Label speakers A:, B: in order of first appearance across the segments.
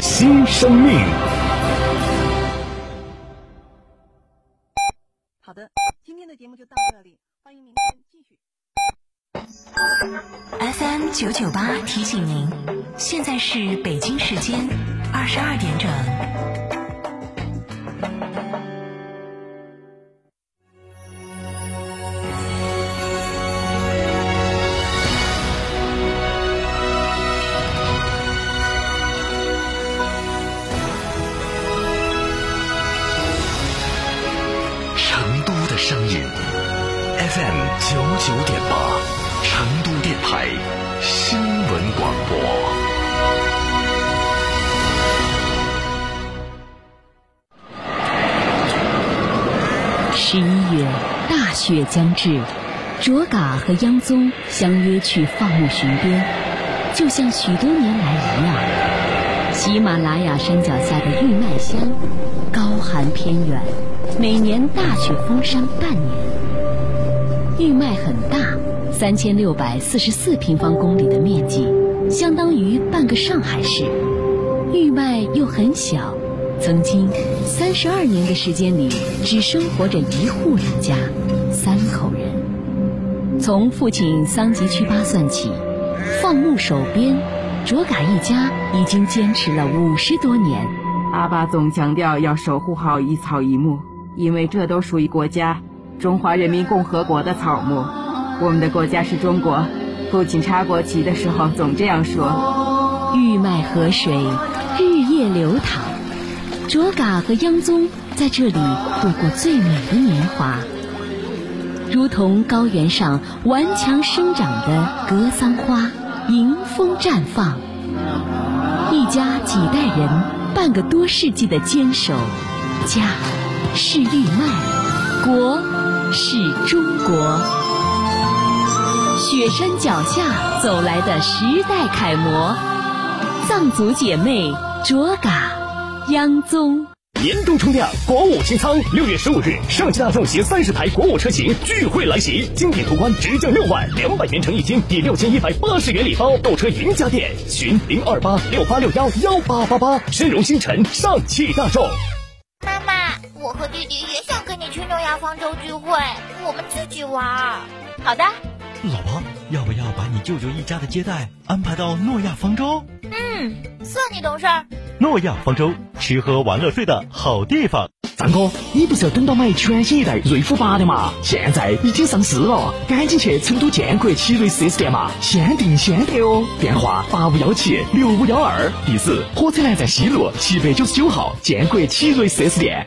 A: 新生命。
B: 好的，今天的节目就到这里，欢迎明天继续。
C: FM 九九八提醒您，现在是北京时间二十二点整。
A: 声音，FM 九九点八，成都电台新闻广播。
D: 十一月，大雪将至，卓嘎和央宗相约去放牧巡边，就像许多年来一样。喜马拉雅山脚下的玉麦乡，高寒偏远，每年大雪封山半年。玉麦很大，三千六百四十四平方公里的面积，相当于半个上海市。玉麦又很小，曾经三十二年的时间里，只生活着一户人家，三口人。从父亲桑吉曲巴算起，放牧守边，卓嘎一家已经坚持了五十多年。
E: 阿爸总强调要守护好一草一木，因为这都属于国家中华人民共和国的草木。我们的国家是中国，父亲插国旗的时候总这样说。
D: 玉麦河水日夜流淌，卓嘎和央宗在这里度过最美的年华，如同高原上顽强生长的格桑花，迎风绽放。一家几代人，半个多世纪的坚守，家是玉麦，国是中国。雪山脚下走来的时代楷模，藏族姐妹卓嘎、央宗。
A: 年度冲量国五清仓，六月十五日，上汽大众携三十台国五车型聚会来袭，经典途观直降六万，两百元乘一金，抵六千一百八十元礼包，购车赢家电，询零二八六八六幺幺八八八，深融星辰，上汽大众。
F: 我和弟弟也想跟你去诺亚方舟聚会，我们自己玩。
G: 好的，
H: 老婆，要不要把你舅舅一家的接待安排到诺亚方舟？
F: 嗯，算你懂事儿。
H: 诺亚方舟，吃喝玩乐睡的好地方。
I: 张哥，你不是要等到买全新一代瑞虎八的嘛？现在已经上市了，赶紧去成都建国奇瑞 4S 店嘛，先订先得哦。电话八五幺七六五幺二，地址火车南站西路七百九十九号建国奇瑞 4S 店。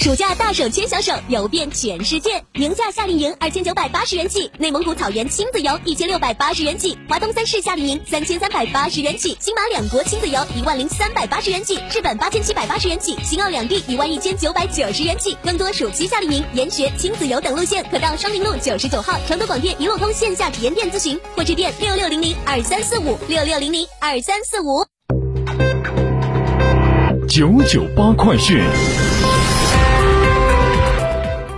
J: 暑假大手牵小手，游遍全世界，宁夏夏令营二千九百八十元起，内蒙古草原亲子游一千六百八十元起，华东三市夏令营三千三百八十元起，新马两国亲子游一万零三百八十元起，日本八千七百八十元起，新奥两地一万一千九百九十元起。更多暑期夏令营、研学、亲子游等路线，可到双林路九十九号成都广电一路通线下体验店咨询，或致电六六零零二三四五六六零零二三四五。
A: 九九八快讯。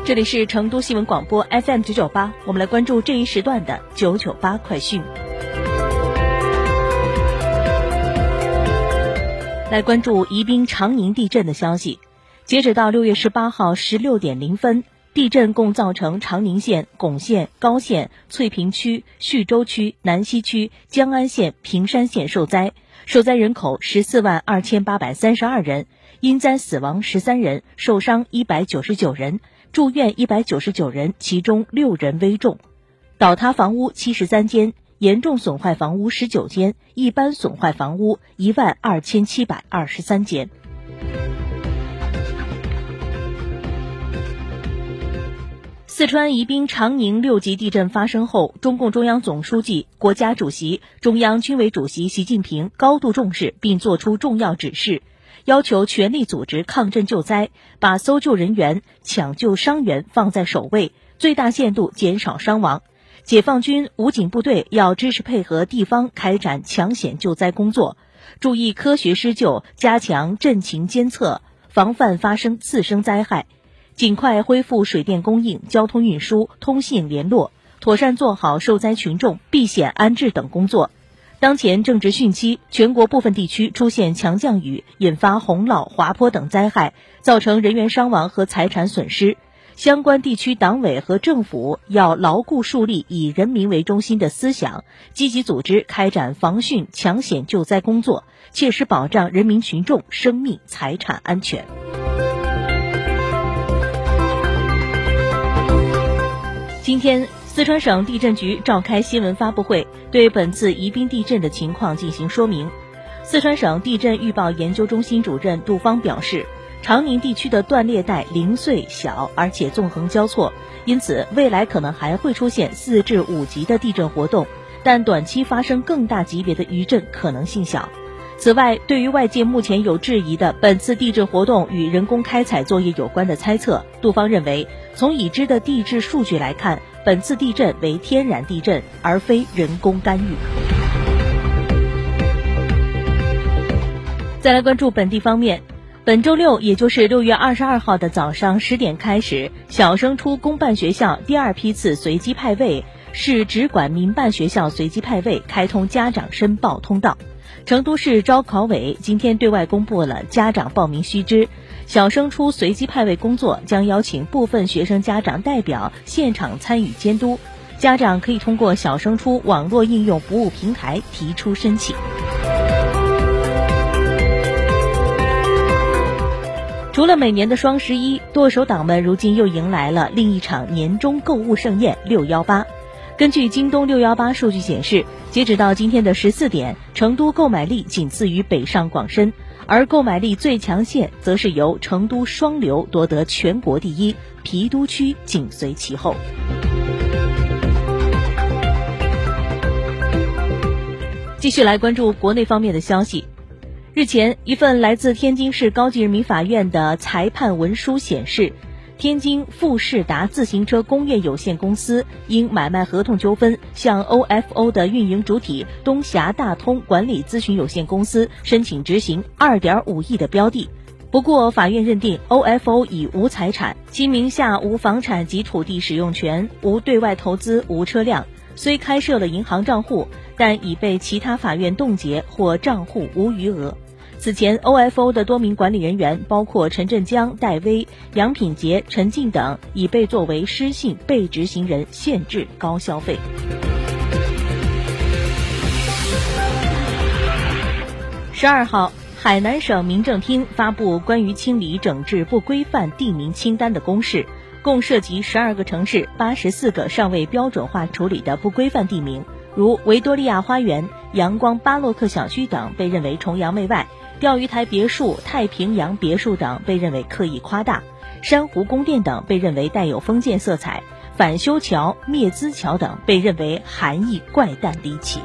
G: 这里是成都新闻广播 FM 九九八，我们来关注这一时段的九九八快讯。来关注宜宾长宁地震的消息。截止到六月十八号十六点零分，地震共造成长宁县、珙县、高县、翠屏区、叙州区、南溪区、江安县、平山县受灾，受灾人口十四万二千八百三十二人，因灾死亡十三人，受伤一百九十九人，住院一百九十九人，其中六人危重。倒塌房屋七十三间，严重损坏房屋十九间，一般损坏房屋一万二千七百二十三间。四川宜宾长宁六级地震发生后，中共中央总书记、国家主席、中央军委主席习近平高度重视，并作出重要指示，要求全力组织抗震救灾，把搜救人员、抢救伤员放在首位，最大限度减少伤亡。解放军武警部队要支持配合地方开展抢险救灾工作，注意科学施救，加强震情监测，防范发生次生灾害，尽快恢复水电供应、交通运输、通信联络，妥善做好受灾群众避险安置等工作。当前正值汛期，全国部分地区出现强降雨，引发洪涝、滑坡等灾害，造成人员伤亡和财产损失。相关地区党委和政府要牢固树立以人民为中心的思想，积极组织开展防汛抢险救灾工作，切实保障人民群众生命财产安全。今天。四川省地震局召开新闻发布会，对本次宜宾地震的情况进行说明。四川省地震预报研究中心主任杜芳表示，长宁地区的断裂带零碎小，而且纵横交错，因此未来可能还会出现四至五级的地震活动，但短期发生更大级别的余震可能性小。此外，对于外界目前有质疑的本次地震活动与人工开采作业有关的猜测，杜芳认为，从已知的地质数据来看。本次地震为天然地震，而非人工干预。再来关注本地方面，本周六，也就是六月二十二号的早上十点开始，小升初公办学校第二批次随机派位、市直管民办学校随机派位开通家长申报通道。成都市招考委今天对外公布了家长报名须知。小升初随机派位工作将邀请部分学生家长代表现场参与监督，家长可以通过小升初网络应用服务平台提出申请。除了每年的双十一，剁手党们如今又迎来了另一场年终购物盛宴——六幺八。根据京东六幺八数据显示，截止到今天的十四点，成都购买力仅次于北上广深。而购买力最强县则是由成都双流夺得全国第一，郫都区紧随其后。继续来关注国内方面的消息。日前，一份来自天津市高级人民法院的裁判文书显示。天津富士达自行车工业有限公司因买卖合同纠纷，向 OFO 的运营主体东峡大通管理咨询有限公司申请执行2.5亿的标的。不过，法院认定 OFO 已无财产，其名下无房产及土地使用权，无对外投资，无车辆。虽开设了银行账户，但已被其他法院冻结或账户无余额。此前，OFO 的多名管理人员，包括陈振江、戴威、杨品杰、陈静等，已被作为失信被执行人，限制高消费。十二号，海南省民政厅发布关于清理整治不规范地名清单的公示，共涉及十二个城市、八十四个尚未标准化处理的不规范地名，如维多利亚花园、阳光巴洛克小区等，被认为崇洋媚外。钓鱼台别墅、太平洋别墅等被认为刻意夸大，珊瑚宫殿等被认为带有封建色彩，反修桥、灭资桥等被认为含义怪诞离奇。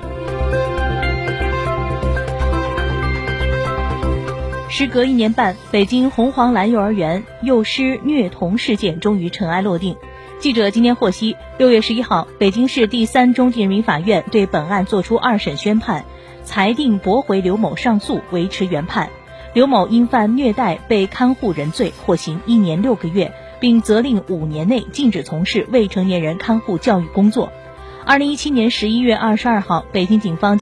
G: 时隔一年半，北京红黄蓝幼儿园幼师虐童事件终于尘埃落定。记者今天获悉，六月十一号，北京市第三中级人民法院对本案作出二审宣判。裁定驳回刘某上诉，维持原判。刘某因犯虐待被看护人罪，获刑一年六个月，并责令五年内禁止从事未成年人看护教育工作。二零一七年十一月二十二号，北京警方。